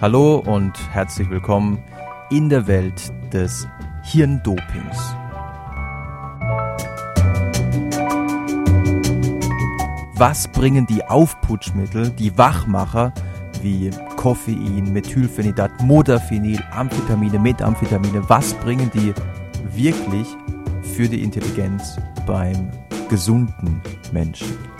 Hallo und herzlich willkommen in der Welt des Hirndopings. Was bringen die Aufputschmittel, die Wachmacher wie Koffein, Methylphenidat, Modafinil, Amphetamine, Methamphetamine, was bringen die wirklich für die Intelligenz beim gesunden Menschen?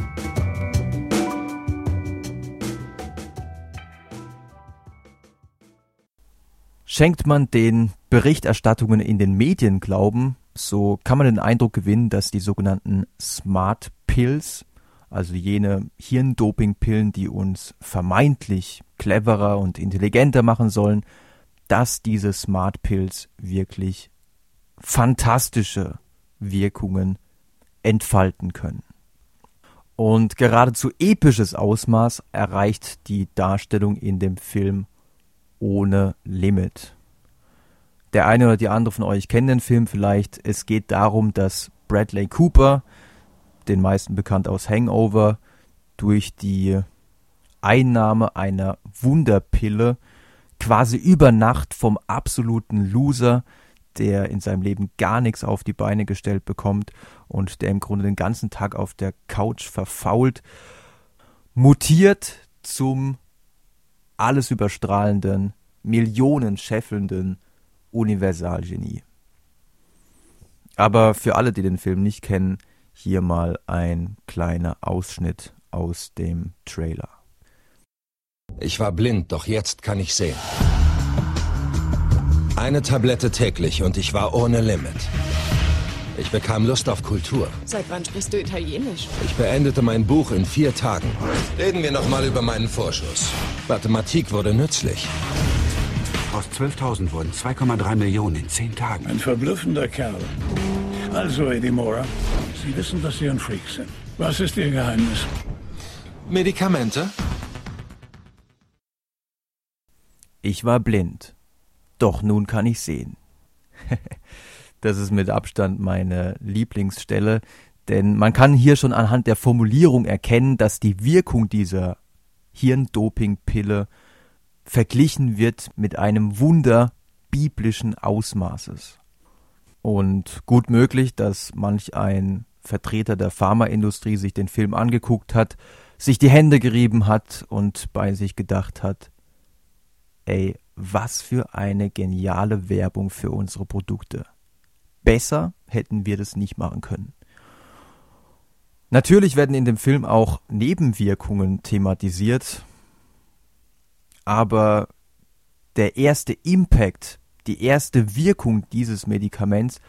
Schenkt man den Berichterstattungen in den Medien Glauben, so kann man den Eindruck gewinnen, dass die sogenannten Smart Pills, also jene Hirndopingpillen, die uns vermeintlich cleverer und intelligenter machen sollen, dass diese Smart Pills wirklich fantastische Wirkungen entfalten können. Und geradezu episches Ausmaß erreicht die Darstellung in dem Film ohne Limit. Der eine oder die andere von euch kennt den Film vielleicht. Es geht darum, dass Bradley Cooper, den meisten bekannt aus Hangover, durch die Einnahme einer Wunderpille quasi über Nacht vom absoluten Loser, der in seinem Leben gar nichts auf die Beine gestellt bekommt und der im Grunde den ganzen Tag auf der Couch verfault, mutiert zum alles überstrahlenden, Millionen scheffelnden Universalgenie. Aber für alle, die den Film nicht kennen, hier mal ein kleiner Ausschnitt aus dem Trailer. Ich war blind, doch jetzt kann ich sehen. Eine Tablette täglich und ich war ohne Limit. Ich bekam Lust auf Kultur. Seit wann sprichst du Italienisch? Ich beendete mein Buch in vier Tagen. Reden wir nochmal über meinen Vorschuss. Mathematik wurde nützlich. Aus 12.000 wurden 2,3 Millionen in zehn Tagen. Ein verblüffender Kerl. Also, Eddie Mora, Sie wissen, dass Sie ein Freak sind. Was ist Ihr Geheimnis? Medikamente? Ich war blind, doch nun kann ich sehen. Das ist mit Abstand meine Lieblingsstelle, denn man kann hier schon anhand der Formulierung erkennen, dass die Wirkung dieser Hirndopingpille verglichen wird mit einem Wunder biblischen Ausmaßes. Und gut möglich, dass manch ein Vertreter der Pharmaindustrie sich den Film angeguckt hat, sich die Hände gerieben hat und bei sich gedacht hat, ey, was für eine geniale Werbung für unsere Produkte besser hätten wir das nicht machen können. Natürlich werden in dem Film auch Nebenwirkungen thematisiert, aber der erste Impact, die erste Wirkung dieses Medikaments,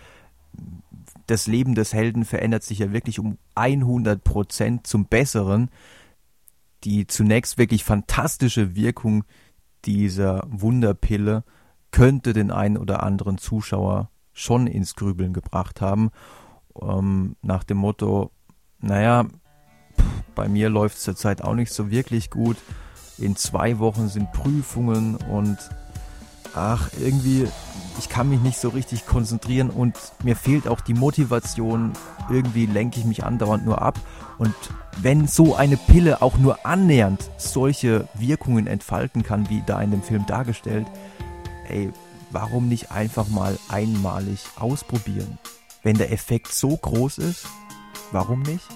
das Leben des Helden verändert sich ja wirklich um 100 Prozent zum Besseren. Die zunächst wirklich fantastische Wirkung dieser Wunderpille könnte den einen oder anderen Zuschauer schon ins Grübeln gebracht haben. Ähm, nach dem Motto, naja, bei mir läuft es zurzeit auch nicht so wirklich gut. In zwei Wochen sind Prüfungen und ach, irgendwie, ich kann mich nicht so richtig konzentrieren und mir fehlt auch die Motivation. Irgendwie lenke ich mich andauernd nur ab. Und wenn so eine Pille auch nur annähernd solche Wirkungen entfalten kann, wie da in dem Film dargestellt, ey, warum nicht einfach mal einmalig ausprobieren? Wenn der Effekt so groß ist, warum nicht?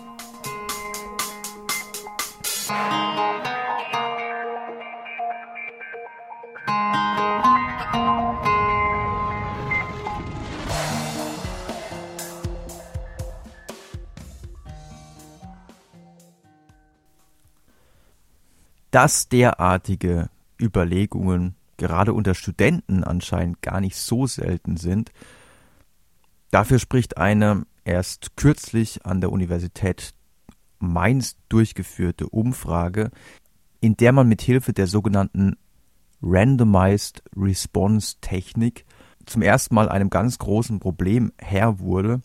Dass derartige Überlegungen gerade unter Studenten anscheinend gar nicht so selten sind. Dafür spricht eine erst kürzlich an der Universität Mainz durchgeführte Umfrage, in der man mit Hilfe der sogenannten Randomized Response Technik zum ersten Mal einem ganz großen Problem Herr wurde,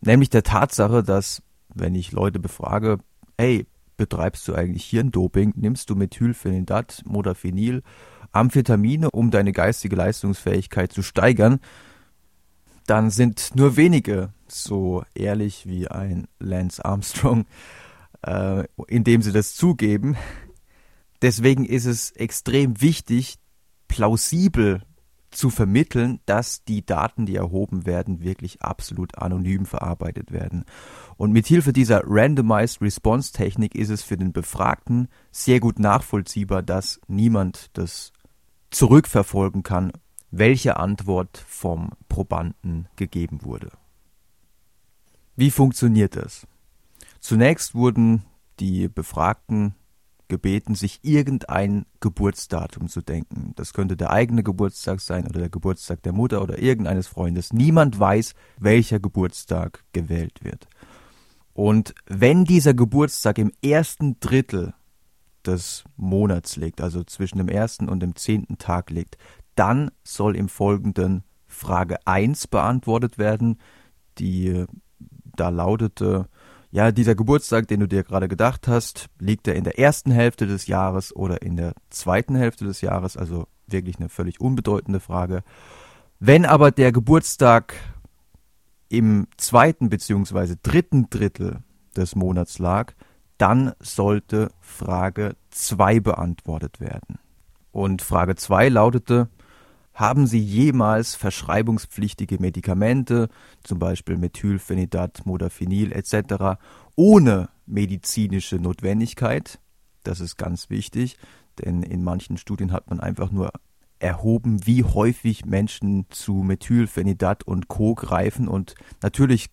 nämlich der Tatsache, dass wenn ich Leute befrage, hey, betreibst du eigentlich Hirndoping, nimmst du Methylphenidat, Modafinil Amphetamine, um deine geistige Leistungsfähigkeit zu steigern, dann sind nur wenige so ehrlich wie ein Lance Armstrong, äh, indem sie das zugeben. Deswegen ist es extrem wichtig, plausibel zu vermitteln, dass die Daten, die erhoben werden, wirklich absolut anonym verarbeitet werden. Und mit Hilfe dieser Randomized Response Technik ist es für den Befragten sehr gut nachvollziehbar, dass niemand das zurückverfolgen kann, welche Antwort vom Probanden gegeben wurde. Wie funktioniert das? Zunächst wurden die Befragten gebeten, sich irgendein Geburtsdatum zu denken. Das könnte der eigene Geburtstag sein oder der Geburtstag der Mutter oder irgendeines Freundes. Niemand weiß, welcher Geburtstag gewählt wird. Und wenn dieser Geburtstag im ersten Drittel des Monats liegt, also zwischen dem ersten und dem zehnten Tag liegt, dann soll im Folgenden Frage 1 beantwortet werden, die da lautete, ja, dieser Geburtstag, den du dir gerade gedacht hast, liegt er in der ersten Hälfte des Jahres oder in der zweiten Hälfte des Jahres, also wirklich eine völlig unbedeutende Frage. Wenn aber der Geburtstag im zweiten bzw. dritten Drittel des Monats lag, dann sollte Frage 2 beantwortet werden. Und Frage 2 lautete, haben Sie jemals verschreibungspflichtige Medikamente, zum Beispiel Methylphenidat, Modafinil etc., ohne medizinische Notwendigkeit? Das ist ganz wichtig, denn in manchen Studien hat man einfach nur erhoben, wie häufig Menschen zu Methylphenidat und Co. greifen und natürlich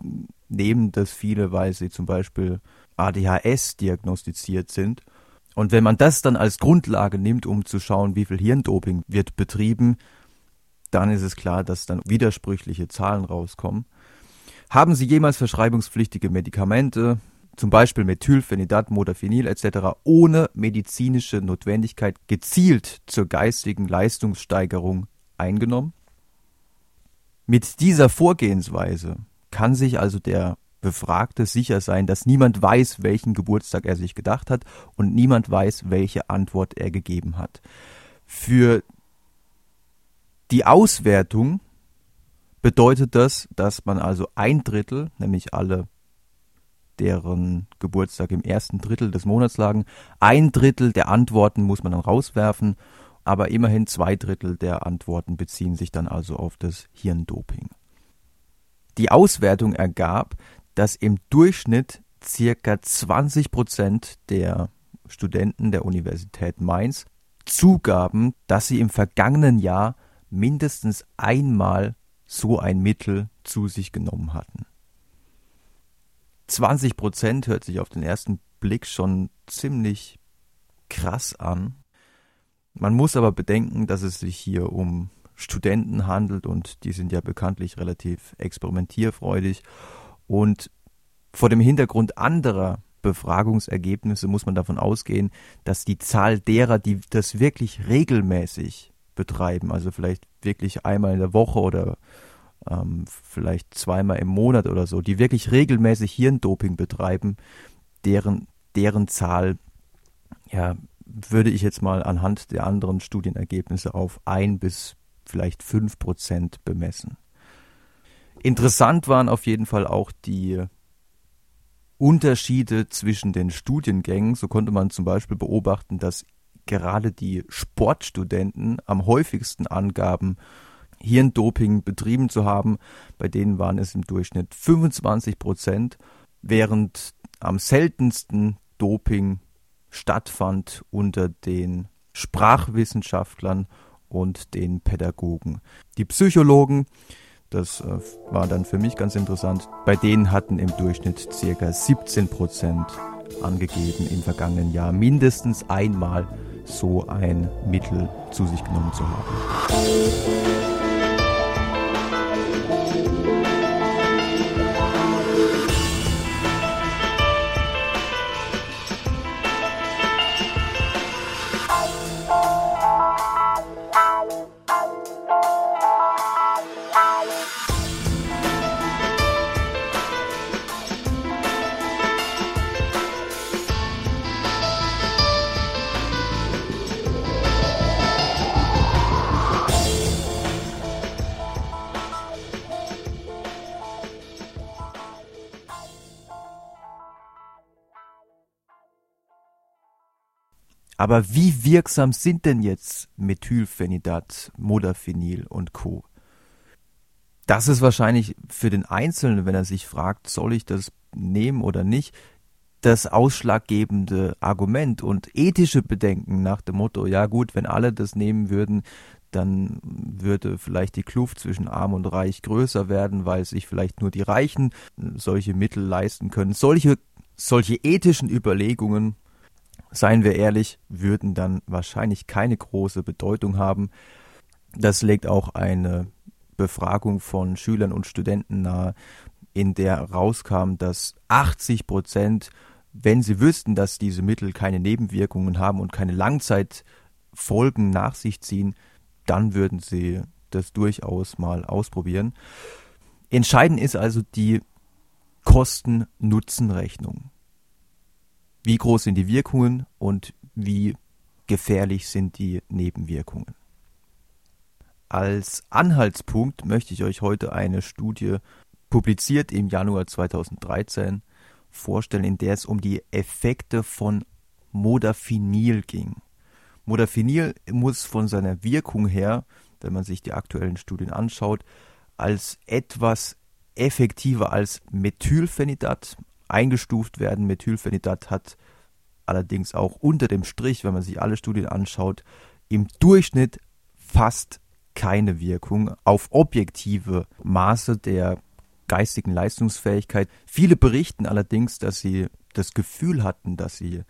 nehmen das viele, weil sie zum Beispiel ADHS diagnostiziert sind. Und wenn man das dann als Grundlage nimmt, um zu schauen, wie viel Hirndoping wird betrieben, dann ist es klar, dass dann widersprüchliche Zahlen rauskommen. Haben Sie jemals verschreibungspflichtige Medikamente, zum Beispiel Methylphenidat, Modafinil etc., ohne medizinische Notwendigkeit gezielt zur geistigen Leistungssteigerung eingenommen? Mit dieser Vorgehensweise kann sich also der Befragte sicher sein, dass niemand weiß, welchen Geburtstag er sich gedacht hat und niemand weiß, welche Antwort er gegeben hat. Für die Auswertung bedeutet das, dass man also ein Drittel, nämlich alle, deren Geburtstag im ersten Drittel des Monats lagen, ein Drittel der Antworten muss man dann rauswerfen, aber immerhin zwei Drittel der Antworten beziehen sich dann also auf das Hirndoping. Die Auswertung ergab, dass im Durchschnitt circa 20 Prozent der Studenten der Universität Mainz zugaben, dass sie im vergangenen Jahr mindestens einmal so ein Mittel zu sich genommen hatten. 20 Prozent hört sich auf den ersten Blick schon ziemlich krass an. Man muss aber bedenken, dass es sich hier um Studenten handelt und die sind ja bekanntlich relativ experimentierfreudig. Und vor dem Hintergrund anderer Befragungsergebnisse muss man davon ausgehen, dass die Zahl derer, die das wirklich regelmäßig betreiben. Also vielleicht wirklich einmal in der Woche oder ähm, vielleicht zweimal im Monat oder so, die wirklich regelmäßig Hirndoping betreiben, deren, deren Zahl, ja, würde ich jetzt mal anhand der anderen Studienergebnisse auf ein bis vielleicht fünf Prozent bemessen. Interessant waren auf jeden Fall auch die Unterschiede zwischen den Studiengängen. So konnte man zum Beispiel beobachten, dass gerade die Sportstudenten am häufigsten angaben, Hirndoping betrieben zu haben. Bei denen waren es im Durchschnitt 25 Prozent, während am seltensten Doping stattfand unter den Sprachwissenschaftlern und den Pädagogen. Die Psychologen, das äh, war dann für mich ganz interessant, bei denen hatten im Durchschnitt ca. 17 Prozent angegeben im vergangenen Jahr mindestens einmal so ein Mittel zu sich genommen zu haben. Aber wie wirksam sind denn jetzt Methylphenidat, Modafinil und Co.? Das ist wahrscheinlich für den Einzelnen, wenn er sich fragt, soll ich das nehmen oder nicht, das ausschlaggebende Argument und ethische Bedenken nach dem Motto, ja gut, wenn alle das nehmen würden, dann würde vielleicht die Kluft zwischen arm und reich größer werden, weil sich vielleicht nur die Reichen solche Mittel leisten können. Solche, solche ethischen Überlegungen, seien wir ehrlich, würden dann wahrscheinlich keine große Bedeutung haben. Das legt auch eine Befragung von Schülern und Studenten nahe, in der rauskam, dass 80 Prozent, wenn sie wüssten, dass diese Mittel keine Nebenwirkungen haben und keine Langzeitfolgen nach sich ziehen, dann würden sie das durchaus mal ausprobieren. Entscheidend ist also die Kosten-Nutzen-Rechnung. Wie groß sind die Wirkungen und wie gefährlich sind die Nebenwirkungen? Als Anhaltspunkt möchte ich euch heute eine Studie publiziert im Januar 2013 vorstellen, in der es um die Effekte von Modafinil ging. Modafinil muss von seiner Wirkung her, wenn man sich die aktuellen Studien anschaut, als etwas effektiver als Methylphenidat eingestuft werden. Methylphenidat hat allerdings auch unter dem Strich, wenn man sich alle Studien anschaut, im Durchschnitt fast keine Wirkung auf objektive Maße der geistigen Leistungsfähigkeit. Viele berichten allerdings, dass sie das Gefühl hatten, dass sie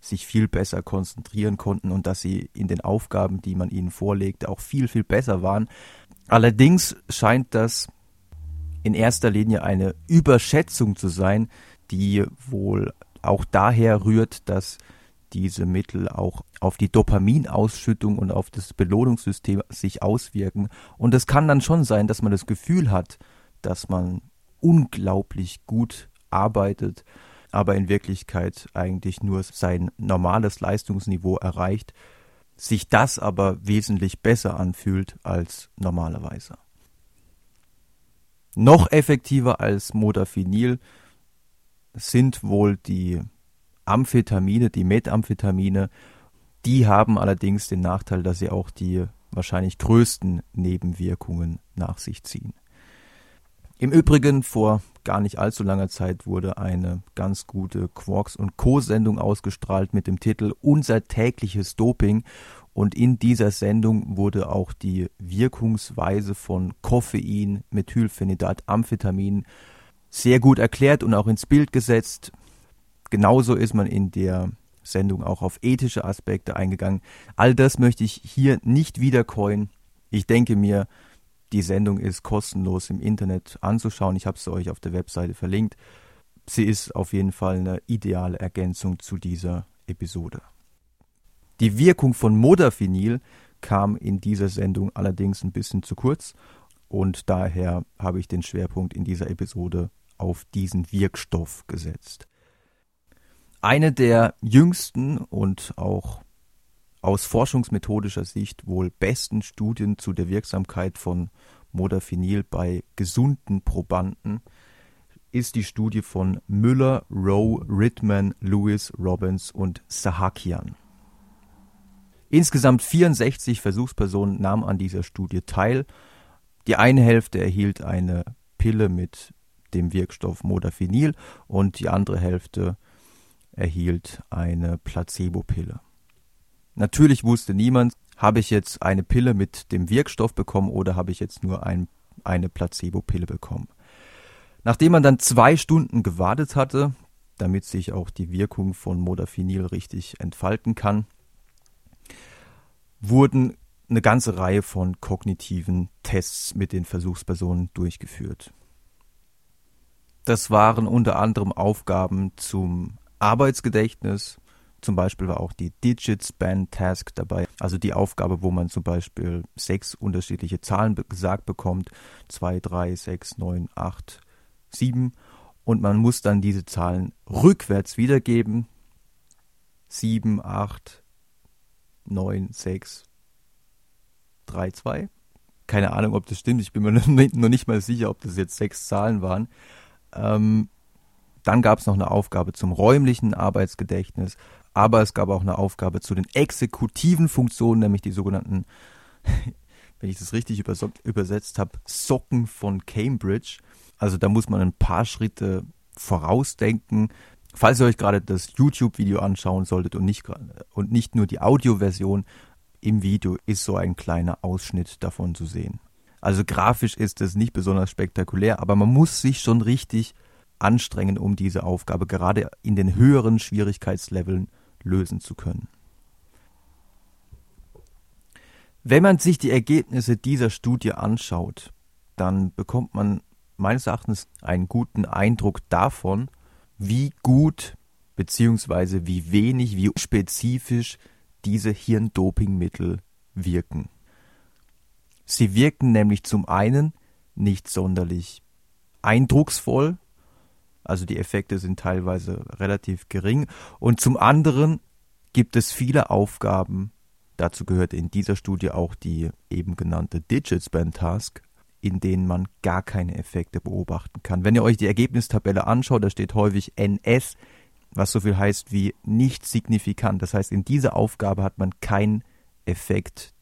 sich viel besser konzentrieren konnten und dass sie in den Aufgaben, die man ihnen vorlegte, auch viel, viel besser waren. Allerdings scheint das in erster Linie eine Überschätzung zu sein, die wohl auch daher rührt, dass diese Mittel auch auf die Dopaminausschüttung und auf das Belohnungssystem sich auswirken. Und es kann dann schon sein, dass man das Gefühl hat, dass man unglaublich gut arbeitet, aber in Wirklichkeit eigentlich nur sein normales Leistungsniveau erreicht, sich das aber wesentlich besser anfühlt als normalerweise. Noch effektiver als Modafinil sind wohl die Amphetamine, die Methamphetamine. Die haben allerdings den Nachteil, dass sie auch die wahrscheinlich größten Nebenwirkungen nach sich ziehen. Im Übrigen, vor gar nicht allzu langer Zeit wurde eine ganz gute Quarks und Co. Sendung ausgestrahlt mit dem Titel Unser tägliches Doping und in dieser Sendung wurde auch die Wirkungsweise von Koffein, Methylphenidat, Amphetamin sehr gut erklärt und auch ins Bild gesetzt. Genauso ist man in der Sendung auch auf ethische Aspekte eingegangen. All das möchte ich hier nicht wiederkäuen. Ich denke mir, die Sendung ist kostenlos im Internet anzuschauen. Ich habe sie euch auf der Webseite verlinkt. Sie ist auf jeden Fall eine ideale Ergänzung zu dieser Episode. Die Wirkung von Modafinil kam in dieser Sendung allerdings ein bisschen zu kurz und daher habe ich den Schwerpunkt in dieser Episode auf diesen Wirkstoff gesetzt. Eine der jüngsten und auch aus forschungsmethodischer Sicht wohl besten Studien zu der Wirksamkeit von Modafinil bei gesunden Probanden ist die Studie von Müller, Rowe, Ridman, Lewis, Robbins und Sahakian. Insgesamt 64 Versuchspersonen nahmen an dieser Studie teil. Die eine Hälfte erhielt eine Pille mit dem Wirkstoff Modafinil und die andere Hälfte erhielt eine Placebo-Pille. Natürlich wusste niemand, habe ich jetzt eine Pille mit dem Wirkstoff bekommen oder habe ich jetzt nur ein, eine Placebo-Pille bekommen. Nachdem man dann zwei Stunden gewartet hatte, damit sich auch die Wirkung von Modafinil richtig entfalten kann, wurden eine ganze Reihe von kognitiven Tests mit den Versuchspersonen durchgeführt. Das waren unter anderem Aufgaben zum Arbeitsgedächtnis, zum Beispiel war auch die Digit Span Task dabei, also die Aufgabe, wo man zum Beispiel sechs unterschiedliche Zahlen gesagt bekommt, zwei, drei, sechs, neun, acht, sieben, und man muss dann diese Zahlen rückwärts wiedergeben. Sieben, acht, neun, sechs, drei, zwei. Keine Ahnung, ob das stimmt. Ich bin mir noch nicht mal sicher, ob das jetzt sechs Zahlen waren. Ähm, Dann gab es noch eine Aufgabe zum räumlichen Arbeitsgedächtnis, aber es gab auch eine Aufgabe zu den exekutiven Funktionen, nämlich die sogenannten, wenn ich das richtig übersetzt habe, Socken von Cambridge. Also da muss man ein paar Schritte vorausdenken. Falls ihr euch gerade das YouTube-Video anschauen solltet und nicht, und nicht nur die Audioversion, im Video ist so ein kleiner Ausschnitt davon zu sehen. Also grafisch ist es nicht besonders spektakulär, aber man muss sich schon richtig anstrengen, um diese Aufgabe gerade in den höheren Schwierigkeitsleveln lösen zu können. Wenn man sich die Ergebnisse dieser Studie anschaut, dann bekommt man meines Erachtens einen guten Eindruck davon, wie gut bzw. wie wenig, wie spezifisch diese Hirndopingmittel wirken. Sie wirken nämlich zum einen nicht sonderlich eindrucksvoll, also die Effekte sind teilweise relativ gering, und zum anderen gibt es viele Aufgaben, dazu gehört in dieser Studie auch die eben genannte Digit Span Task, in denen man gar keine Effekte beobachten kann. Wenn ihr euch die Ergebnistabelle anschaut, da steht häufig NS, was so viel heißt wie nicht signifikant. Das heißt, in dieser Aufgabe hat man keinen Effekt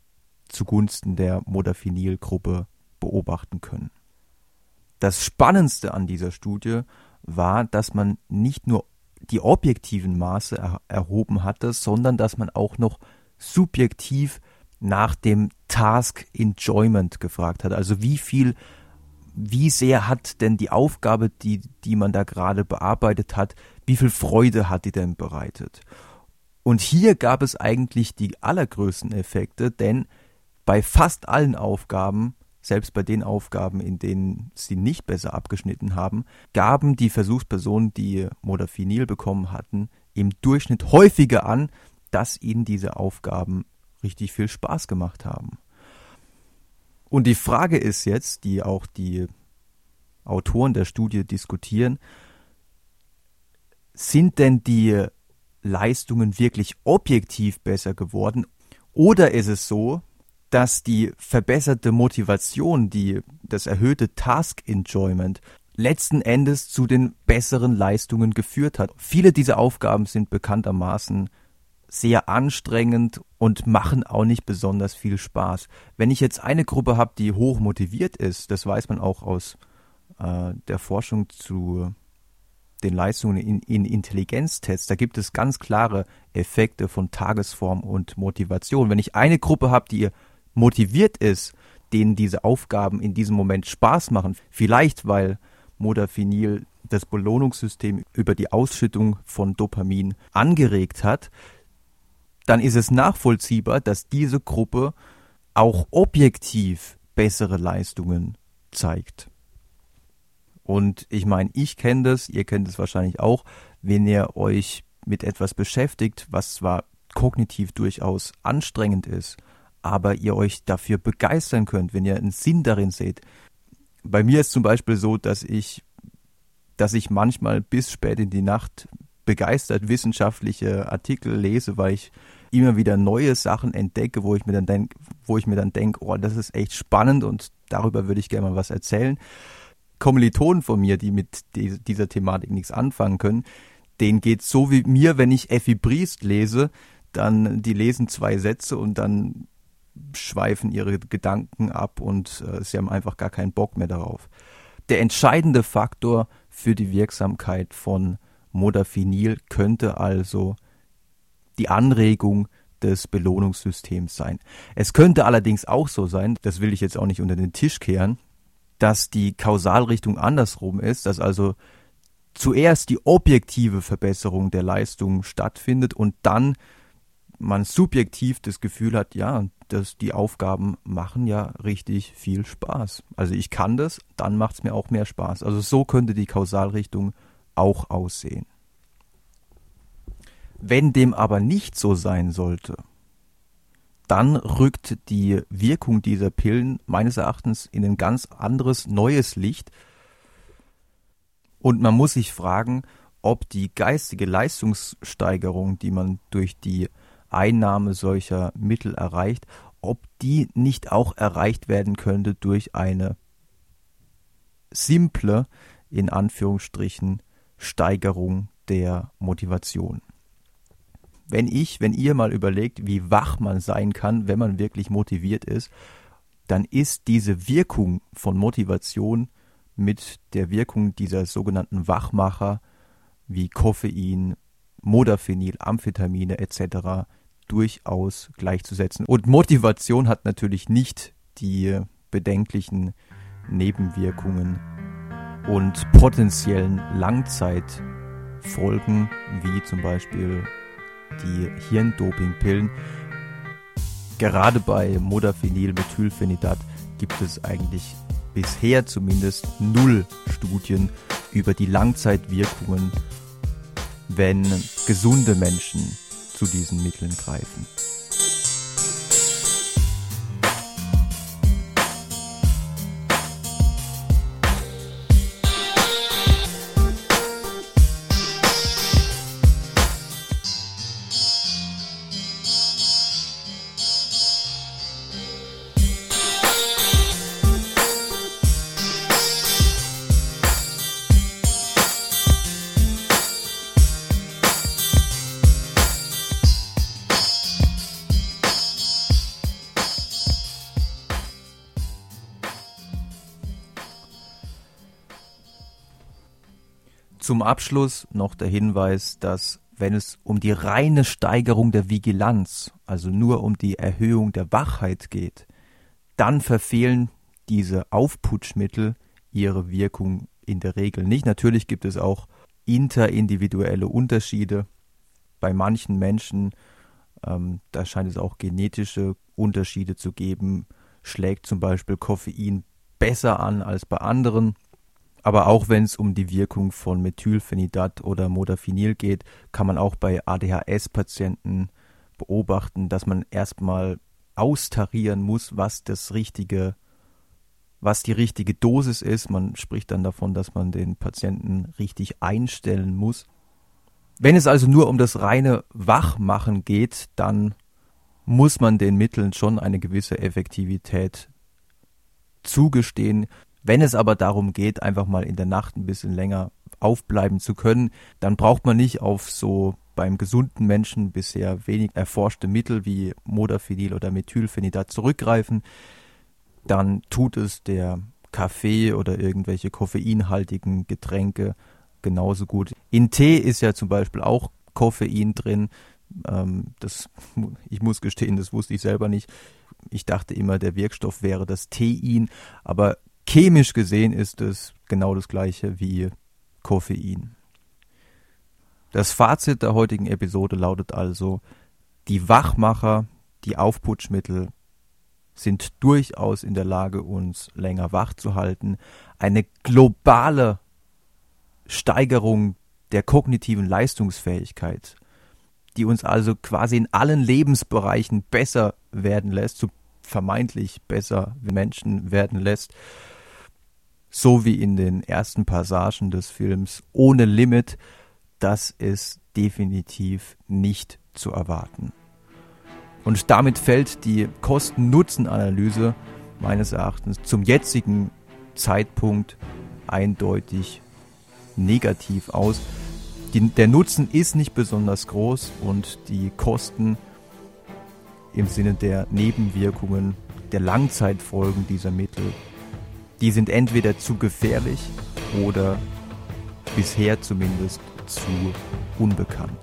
zugunsten der Modafinil-Gruppe beobachten können. Das Spannendste an dieser Studie war, dass man nicht nur die objektiven Maße er erhoben hatte, sondern dass man auch noch subjektiv nach dem Task Enjoyment gefragt hat. Also wie viel, wie sehr hat denn die Aufgabe, die, die man da gerade bearbeitet hat, wie viel Freude hat die denn bereitet? Und hier gab es eigentlich die allergrößten Effekte, denn bei fast allen Aufgaben, selbst bei den Aufgaben, in denen sie nicht besser abgeschnitten haben, gaben die Versuchspersonen, die Modafinil bekommen hatten, im Durchschnitt häufiger an, dass ihnen diese Aufgaben richtig viel Spaß gemacht haben. Und die Frage ist jetzt, die auch die Autoren der Studie diskutieren, sind denn die Leistungen wirklich objektiv besser geworden oder ist es so, dass die verbesserte Motivation, die das erhöhte Task Enjoyment letzten Endes zu den besseren Leistungen geführt hat. Viele dieser Aufgaben sind bekanntermaßen sehr anstrengend und machen auch nicht besonders viel Spaß. Wenn ich jetzt eine Gruppe habe, die hoch motiviert ist, das weiß man auch aus äh, der Forschung zu den Leistungen in, in Intelligenztests, da gibt es ganz klare Effekte von Tagesform und Motivation. Wenn ich eine Gruppe habe, die motiviert ist, denen diese Aufgaben in diesem Moment Spaß machen, vielleicht weil Modafinil das Belohnungssystem über die Ausschüttung von Dopamin angeregt hat, dann ist es nachvollziehbar, dass diese Gruppe auch objektiv bessere Leistungen zeigt. Und ich meine, ich kenne das, ihr kennt es wahrscheinlich auch, wenn ihr euch mit etwas beschäftigt, was zwar kognitiv durchaus anstrengend ist, aber ihr euch dafür begeistern könnt, wenn ihr einen Sinn darin seht. Bei mir ist zum Beispiel so, dass ich, dass ich manchmal bis spät in die Nacht begeistert wissenschaftliche Artikel lese, weil ich immer wieder neue Sachen entdecke, wo ich mir dann denk, wo ich mir dann denke, oh, das ist echt spannend und darüber würde ich gerne mal was erzählen. Kommilitonen von mir, die mit dieser Thematik nichts anfangen können, denen geht so wie mir, wenn ich Effi Briest lese, dann die lesen zwei Sätze und dann schweifen ihre Gedanken ab und äh, sie haben einfach gar keinen Bock mehr darauf. Der entscheidende Faktor für die Wirksamkeit von Modafinil könnte also die Anregung des Belohnungssystems sein. Es könnte allerdings auch so sein, das will ich jetzt auch nicht unter den Tisch kehren, dass die Kausalrichtung andersrum ist, dass also zuerst die objektive Verbesserung der Leistung stattfindet und dann man subjektiv das Gefühl hat, ja, dass die Aufgaben machen ja richtig viel Spaß. Also ich kann das, dann macht es mir auch mehr Spaß. Also so könnte die Kausalrichtung auch aussehen. Wenn dem aber nicht so sein sollte, dann rückt die Wirkung dieser Pillen meines Erachtens in ein ganz anderes, neues Licht. Und man muss sich fragen, ob die geistige Leistungssteigerung, die man durch die Einnahme solcher Mittel erreicht, ob die nicht auch erreicht werden könnte durch eine simple, in Anführungsstrichen, Steigerung der Motivation. Wenn ich, wenn ihr mal überlegt, wie wach man sein kann, wenn man wirklich motiviert ist, dann ist diese Wirkung von Motivation mit der Wirkung dieser sogenannten Wachmacher wie Koffein, Modafinil, Amphetamine etc. durchaus gleichzusetzen. Und Motivation hat natürlich nicht die bedenklichen Nebenwirkungen und potenziellen Langzeitfolgen, wie zum Beispiel die Hirndopingpillen. Gerade bei Modafinil, Methylphenidat gibt es eigentlich bisher zumindest null Studien über die Langzeitwirkungen, wenn gesunde Menschen zu diesen Mitteln greifen. Zum Abschluss noch der Hinweis, dass wenn es um die reine Steigerung der Vigilanz, also nur um die Erhöhung der Wachheit geht, dann verfehlen diese Aufputschmittel ihre Wirkung in der Regel nicht. Natürlich gibt es auch interindividuelle Unterschiede. Bei manchen Menschen, ähm, da scheint es auch genetische Unterschiede zu geben, schlägt zum Beispiel Koffein besser an als bei anderen. Aber auch wenn es um die Wirkung von Methylphenidat oder Modafinil geht, kann man auch bei ADHS-Patienten beobachten, dass man erstmal austarieren muss, was das richtige, was die richtige Dosis ist. Man spricht dann davon, dass man den Patienten richtig einstellen muss. Wenn es also nur um das reine Wachmachen geht, dann muss man den Mitteln schon eine gewisse Effektivität zugestehen. Wenn es aber darum geht, einfach mal in der Nacht ein bisschen länger aufbleiben zu können, dann braucht man nicht auf so beim gesunden Menschen bisher wenig erforschte Mittel wie Modafinil oder Methylphenidat zurückgreifen. Dann tut es der Kaffee oder irgendwelche koffeinhaltigen Getränke genauso gut. In Tee ist ja zum Beispiel auch Koffein drin. Ähm, das, ich muss gestehen, das wusste ich selber nicht. Ich dachte immer, der Wirkstoff wäre das Tein, aber chemisch gesehen ist es genau das gleiche wie Koffein. Das Fazit der heutigen Episode lautet also, die Wachmacher, die Aufputschmittel sind durchaus in der Lage, uns länger wach zu halten. Eine globale Steigerung der kognitiven Leistungsfähigkeit, die uns also quasi in allen Lebensbereichen besser werden lässt, so vermeintlich besser Menschen werden lässt, so wie in den ersten Passagen des Films ohne Limit, das ist definitiv nicht zu erwarten. Und damit fällt die Kosten-Nutzen-Analyse meines Erachtens zum jetzigen Zeitpunkt eindeutig negativ aus. Die, der Nutzen ist nicht besonders groß und die Kosten im Sinne der Nebenwirkungen, der Langzeitfolgen dieser Mittel die sind entweder zu gefährlich oder bisher zumindest zu unbekannt.